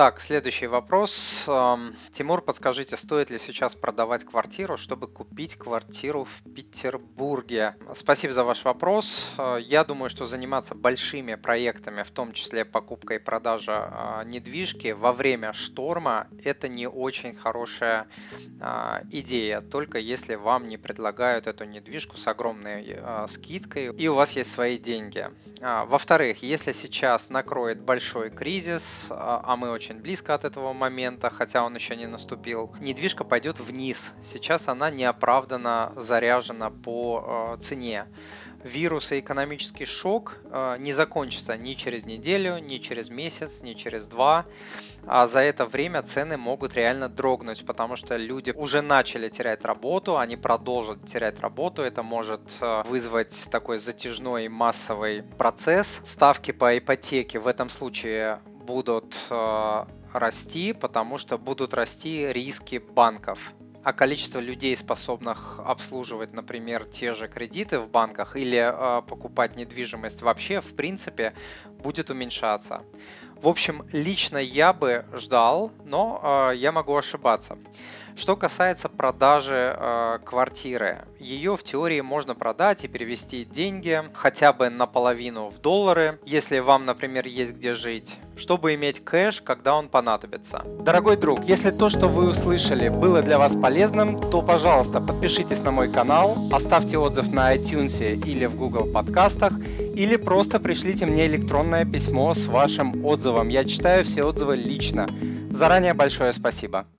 Так, следующий вопрос. Эм, Тимур, подскажите, стоит ли сейчас продавать квартиру, чтобы купить квартиру в Петербурге? Спасибо за ваш вопрос. Э, я думаю, что заниматься большими проектами, в том числе покупкой и продажей э, недвижки во время шторма, это не очень хорошая э, идея, только если вам не предлагают эту недвижку с огромной скидкой и у вас есть свои деньги. Во-вторых, если сейчас накроет большой кризис, а мы очень очень близко от этого момента, хотя он еще не наступил. Недвижка пойдет вниз. Сейчас она неоправданно заряжена по э, цене. Вирус и экономический шок э, не закончится ни через неделю, ни через месяц, ни через два. А за это время цены могут реально дрогнуть, потому что люди уже начали терять работу, они продолжат терять работу. Это может э, вызвать такой затяжной массовый процесс. Ставки по ипотеке в этом случае будут э, расти, потому что будут расти риски банков. А количество людей, способных обслуживать, например, те же кредиты в банках или э, покупать недвижимость вообще, в принципе, будет уменьшаться. В общем, лично я бы ждал, но э, я могу ошибаться. Что касается продажи э, квартиры, ее в теории можно продать и перевести деньги хотя бы наполовину в доллары, если вам, например, есть где жить, чтобы иметь кэш, когда он понадобится. Дорогой друг, если то, что вы услышали, было для вас полезным, то, пожалуйста, подпишитесь на мой канал, оставьте отзыв на iTunes или в Google подкастах, или просто пришлите мне электронное письмо с вашим отзывом. Я читаю все отзывы лично. Заранее большое спасибо.